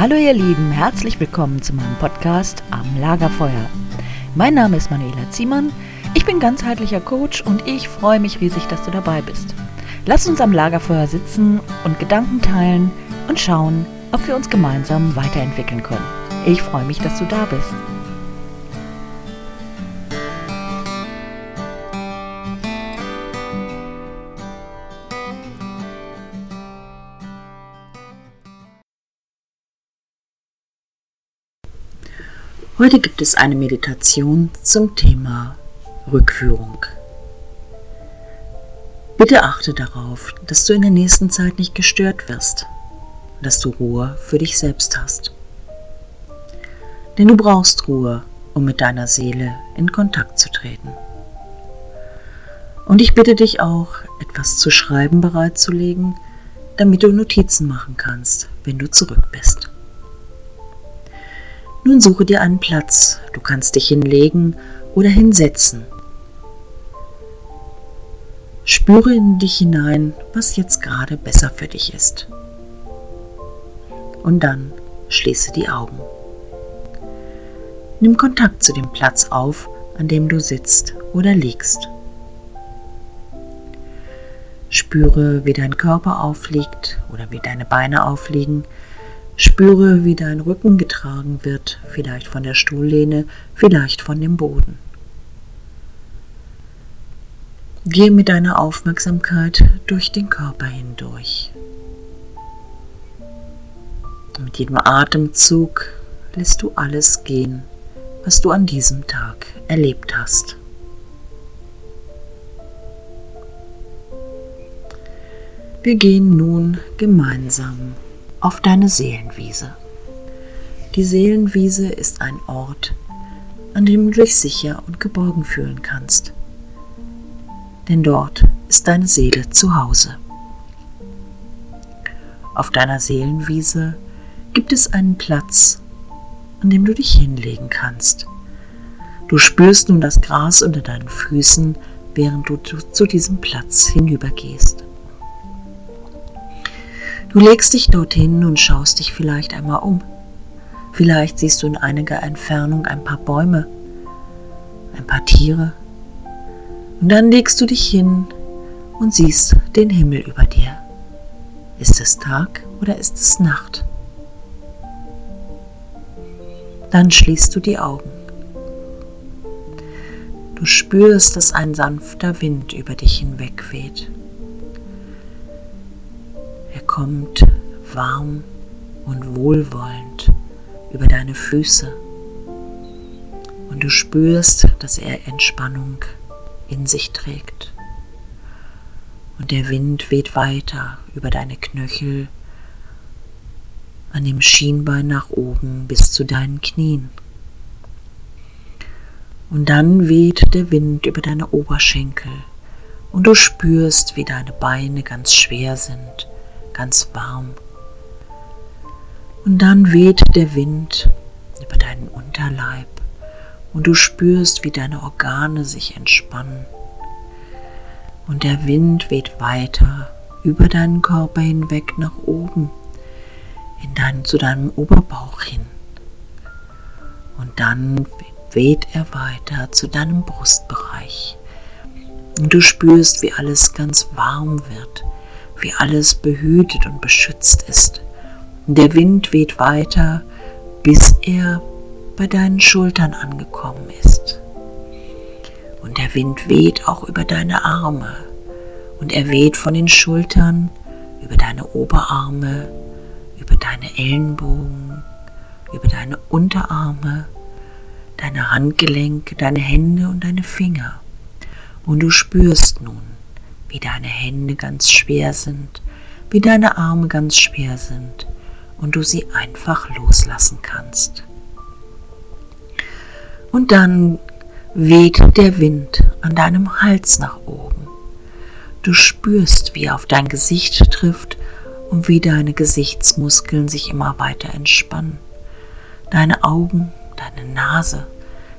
Hallo ihr Lieben, herzlich willkommen zu meinem Podcast Am Lagerfeuer. Mein Name ist Manuela Ziemann, ich bin ganzheitlicher Coach und ich freue mich riesig, dass du dabei bist. Lass uns am Lagerfeuer sitzen und Gedanken teilen und schauen, ob wir uns gemeinsam weiterentwickeln können. Ich freue mich, dass du da bist. Heute gibt es eine Meditation zum Thema Rückführung. Bitte achte darauf, dass du in der nächsten Zeit nicht gestört wirst dass du Ruhe für dich selbst hast. Denn du brauchst Ruhe, um mit deiner Seele in Kontakt zu treten. Und ich bitte dich auch, etwas zu schreiben bereitzulegen, damit du Notizen machen kannst, wenn du zurück bist. Nun suche dir einen Platz. Du kannst dich hinlegen oder hinsetzen. Spüre in dich hinein, was jetzt gerade besser für dich ist. Und dann schließe die Augen. Nimm Kontakt zu dem Platz auf, an dem du sitzt oder liegst. Spüre, wie dein Körper aufliegt oder wie deine Beine aufliegen, Spüre, wie dein Rücken getragen wird, vielleicht von der Stuhllehne, vielleicht von dem Boden. Gehe mit deiner Aufmerksamkeit durch den Körper hindurch. Mit jedem Atemzug lässt du alles gehen, was du an diesem Tag erlebt hast. Wir gehen nun gemeinsam auf deine Seelenwiese. Die Seelenwiese ist ein Ort, an dem du dich sicher und geborgen fühlen kannst. Denn dort ist deine Seele zu Hause. Auf deiner Seelenwiese gibt es einen Platz, an dem du dich hinlegen kannst. Du spürst nun das Gras unter deinen Füßen, während du zu diesem Platz hinübergehst. Du legst dich dorthin und schaust dich vielleicht einmal um. Vielleicht siehst du in einiger Entfernung ein paar Bäume, ein paar Tiere. Und dann legst du dich hin und siehst den Himmel über dir. Ist es Tag oder ist es Nacht? Dann schließt du die Augen. Du spürst, dass ein sanfter Wind über dich hinweg weht kommt warm und wohlwollend über deine Füße und du spürst, dass er Entspannung in sich trägt. Und der Wind weht weiter über deine Knöchel, an dem Schienbein nach oben bis zu deinen Knien. Und dann weht der Wind über deine Oberschenkel und du spürst, wie deine Beine ganz schwer sind ganz warm. Und dann weht der Wind über deinen Unterleib und du spürst, wie deine Organe sich entspannen. Und der Wind weht weiter über deinen Körper hinweg nach oben, in dein, zu deinem Oberbauch hin. Und dann weht er weiter zu deinem Brustbereich. Und du spürst, wie alles ganz warm wird wie alles behütet und beschützt ist. Der Wind weht weiter, bis er bei deinen Schultern angekommen ist. Und der Wind weht auch über deine Arme. Und er weht von den Schultern über deine Oberarme, über deine Ellenbogen, über deine Unterarme, deine Handgelenke, deine Hände und deine Finger. Und du spürst nun, wie deine Hände ganz schwer sind, wie deine Arme ganz schwer sind und du sie einfach loslassen kannst. Und dann weht der Wind an deinem Hals nach oben. Du spürst, wie er auf dein Gesicht trifft und wie deine Gesichtsmuskeln sich immer weiter entspannen. Deine Augen, deine Nase,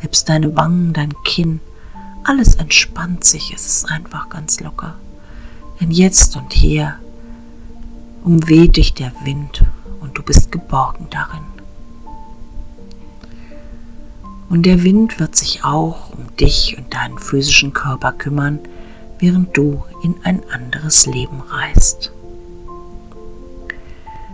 selbst deine Wangen, dein Kinn, alles entspannt sich, es ist einfach ganz locker. Denn jetzt und hier umweht dich der Wind und du bist geborgen darin. Und der Wind wird sich auch um dich und deinen physischen Körper kümmern, während du in ein anderes Leben reist.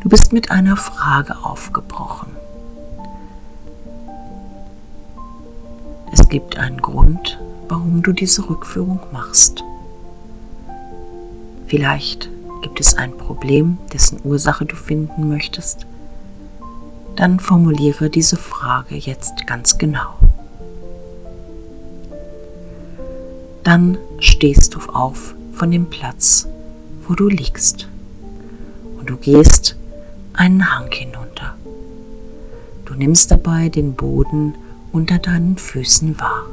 Du bist mit einer Frage aufgebrochen. Es gibt einen Grund, warum du diese Rückführung machst. Vielleicht gibt es ein Problem, dessen Ursache du finden möchtest. Dann formuliere diese Frage jetzt ganz genau. Dann stehst du auf von dem Platz, wo du liegst. Und du gehst einen Hang hinunter. Du nimmst dabei den Boden unter deinen Füßen wahr.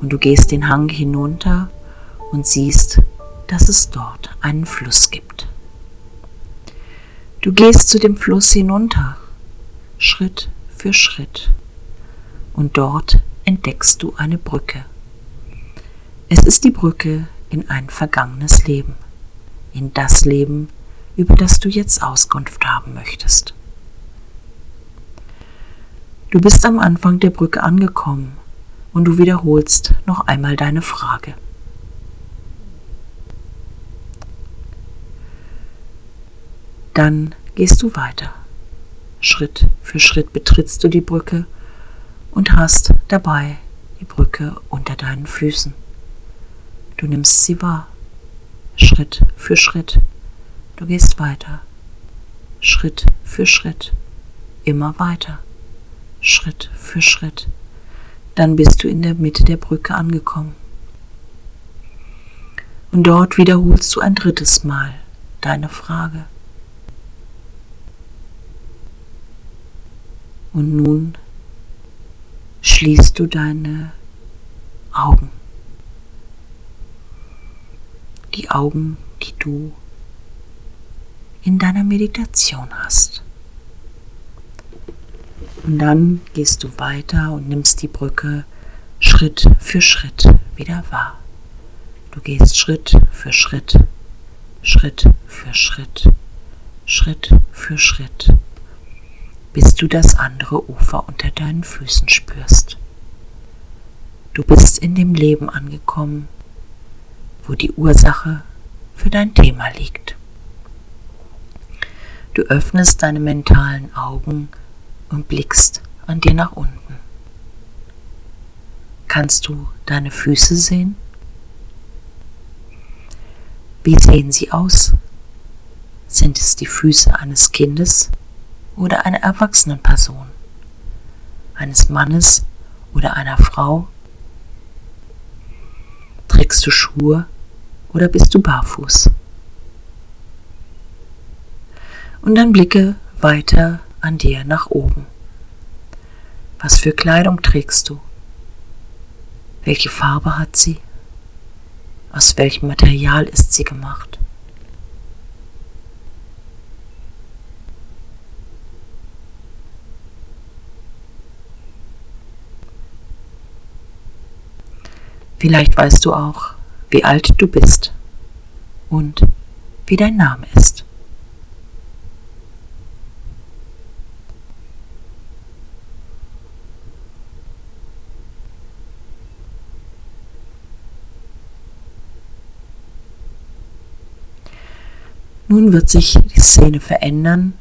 Und du gehst den Hang hinunter und siehst, dass es dort einen Fluss gibt. Du gehst zu dem Fluss hinunter, Schritt für Schritt, und dort entdeckst du eine Brücke. Es ist die Brücke in ein vergangenes Leben, in das Leben, über das du jetzt Auskunft haben möchtest. Du bist am Anfang der Brücke angekommen und du wiederholst noch einmal deine Frage. Dann gehst du weiter. Schritt für Schritt betrittst du die Brücke und hast dabei die Brücke unter deinen Füßen. Du nimmst sie wahr. Schritt für Schritt Du gehst weiter, Schritt für Schritt, immer weiter, Schritt für Schritt. Dann bist du in der Mitte der Brücke angekommen. Und dort wiederholst du ein drittes Mal deine Frage. Und nun schließt du deine Augen. Die Augen, die du in deiner Meditation hast. Und dann gehst du weiter und nimmst die Brücke Schritt für Schritt wieder wahr. Du gehst Schritt für Schritt, Schritt für Schritt, Schritt für Schritt, bis du das andere Ufer unter deinen Füßen spürst. Du bist in dem Leben angekommen, wo die Ursache für dein Thema liegt. Du öffnest deine mentalen Augen und blickst an dir nach unten. Kannst du deine Füße sehen? Wie sehen sie aus? Sind es die Füße eines Kindes oder einer erwachsenen Person? Eines Mannes oder einer Frau? Trägst du Schuhe oder bist du barfuß? und dann blicke weiter an dir nach oben. Was für Kleidung trägst du? Welche Farbe hat sie? Aus welchem Material ist sie gemacht? Vielleicht weißt du auch, wie alt du bist und wie dein Name ist. Nun wird sich die Szene verändern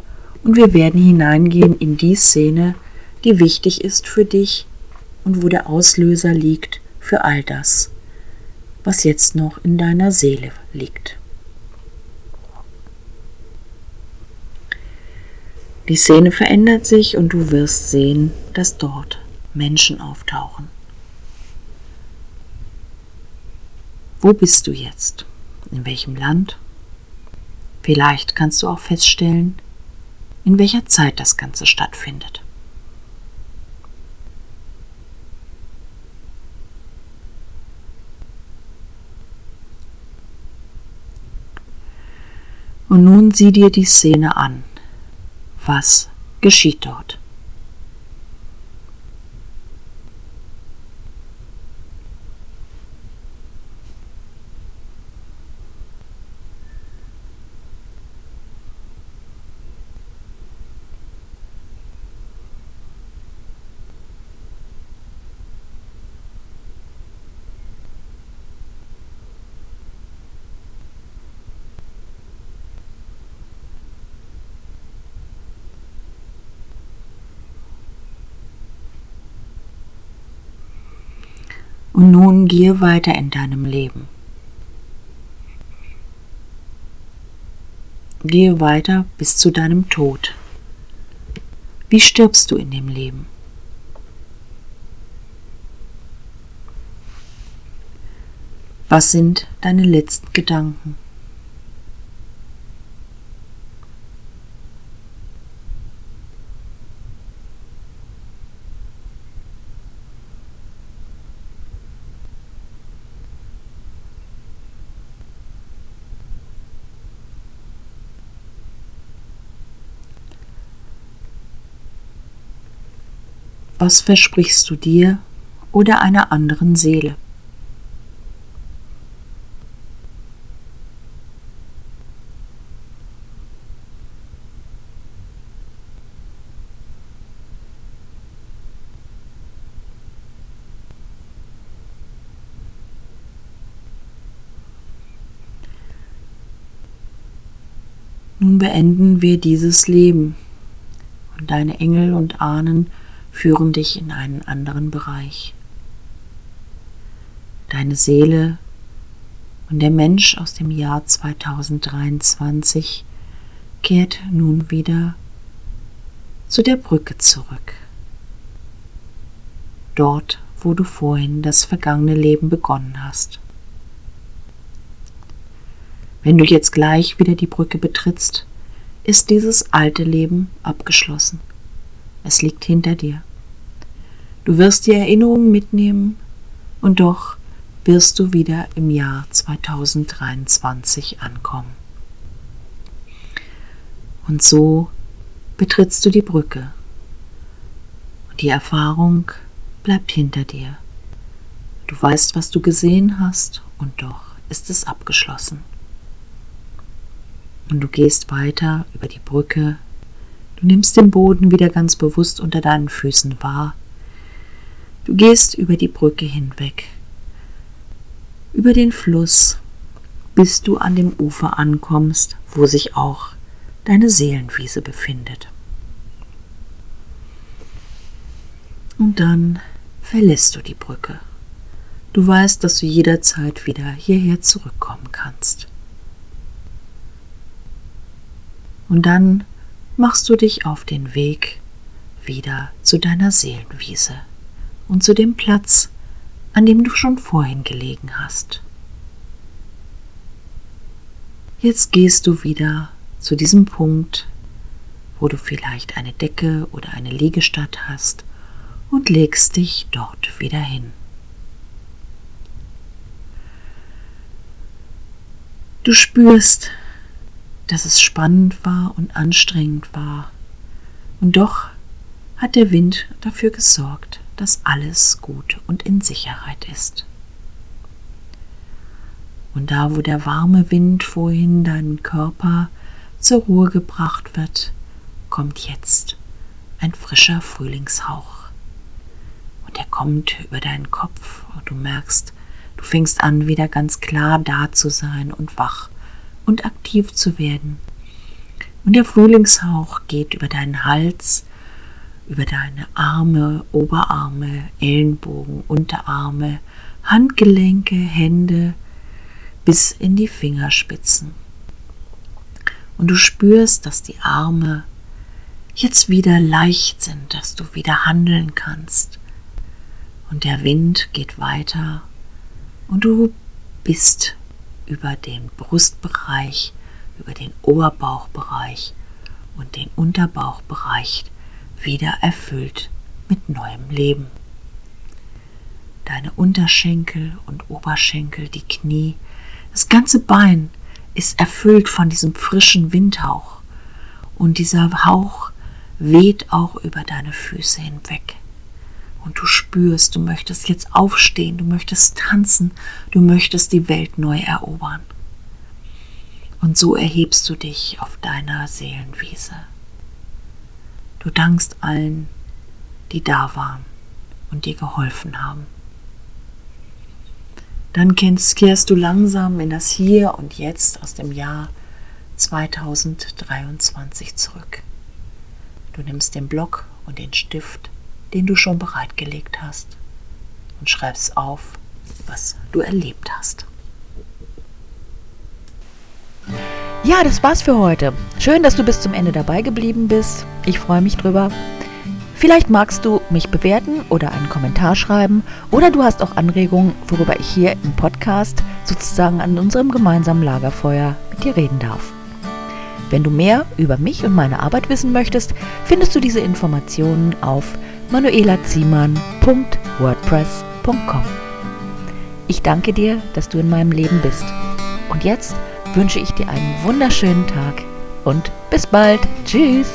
und wir werden hineingehen in die Szene, die wichtig ist für dich und wo der Auslöser liegt für all das, was jetzt noch in deiner Seele liegt. Die Szene verändert sich und du wirst sehen, dass dort Menschen auftauchen. Wo bist du jetzt? In welchem Land? Vielleicht kannst du auch feststellen, in welcher Zeit das Ganze stattfindet. Und nun sieh dir die Szene an. Was geschieht dort? Und nun gehe weiter in deinem Leben. Gehe weiter bis zu deinem Tod. Wie stirbst du in dem Leben? Was sind deine letzten Gedanken? Was versprichst du dir oder einer anderen Seele? Nun beenden wir dieses Leben und deine Engel und Ahnen führen dich in einen anderen Bereich. Deine Seele und der Mensch aus dem Jahr 2023 kehrt nun wieder zu der Brücke zurück. Dort, wo du vorhin das vergangene Leben begonnen hast. Wenn du jetzt gleich wieder die Brücke betrittst, ist dieses alte Leben abgeschlossen. Es liegt hinter dir. Du wirst die Erinnerungen mitnehmen und doch wirst du wieder im Jahr 2023 ankommen. Und so betrittst du die Brücke und die Erfahrung bleibt hinter dir. Du weißt, was du gesehen hast und doch ist es abgeschlossen. Und du gehst weiter über die Brücke Du nimmst den Boden wieder ganz bewusst unter deinen Füßen wahr. Du gehst über die Brücke hinweg, über den Fluss, bis du an dem Ufer ankommst, wo sich auch deine Seelenwiese befindet. Und dann verlässt du die Brücke. Du weißt, dass du jederzeit wieder hierher zurückkommen kannst. Und dann machst du dich auf den Weg wieder zu deiner Seelenwiese und zu dem Platz, an dem du schon vorhin gelegen hast. Jetzt gehst du wieder zu diesem Punkt, wo du vielleicht eine Decke oder eine Liegestatt hast und legst dich dort wieder hin. Du spürst, dass es spannend war und anstrengend war. Und doch hat der Wind dafür gesorgt, dass alles gut und in Sicherheit ist. Und da, wo der warme Wind vorhin deinen Körper zur Ruhe gebracht wird, kommt jetzt ein frischer Frühlingshauch. Und er kommt über deinen Kopf und du merkst, du fängst an, wieder ganz klar da zu sein und wach und aktiv zu werden. Und der Frühlingshauch geht über deinen Hals, über deine Arme, Oberarme, Ellenbogen, Unterarme, Handgelenke, Hände bis in die Fingerspitzen. Und du spürst, dass die Arme jetzt wieder leicht sind, dass du wieder handeln kannst. Und der Wind geht weiter und du bist über den Brustbereich, über den Oberbauchbereich und den Unterbauchbereich wieder erfüllt mit neuem Leben. Deine Unterschenkel und Oberschenkel, die Knie, das ganze Bein ist erfüllt von diesem frischen Windhauch und dieser Hauch weht auch über deine Füße hinweg und du spürst, du möchtest jetzt aufstehen, du möchtest tanzen, du möchtest die Welt neu erobern. Und so erhebst du dich auf deiner Seelenwiese. Du dankst allen, die da waren und dir geholfen haben. Dann kehrst du langsam in das Hier und Jetzt aus dem Jahr 2023 zurück. Du nimmst den Block und den Stift den du schon bereitgelegt hast und schreibst auf, was du erlebt hast. Ja, das war's für heute. Schön, dass du bis zum Ende dabei geblieben bist. Ich freue mich drüber. Vielleicht magst du mich bewerten oder einen Kommentar schreiben oder du hast auch Anregungen, worüber ich hier im Podcast sozusagen an unserem gemeinsamen Lagerfeuer mit dir reden darf. Wenn du mehr über mich und meine Arbeit wissen möchtest, findest du diese Informationen auf manuelaziemann.wordpress.com. Ich danke dir, dass du in meinem Leben bist. Und jetzt wünsche ich dir einen wunderschönen Tag und bis bald. Tschüss.